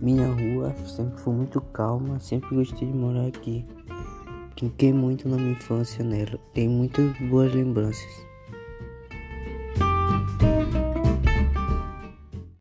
Minha rua sempre foi muito calma, sempre gostei de morar aqui. Brinquei muito na minha infância nela, tenho muitas boas lembranças.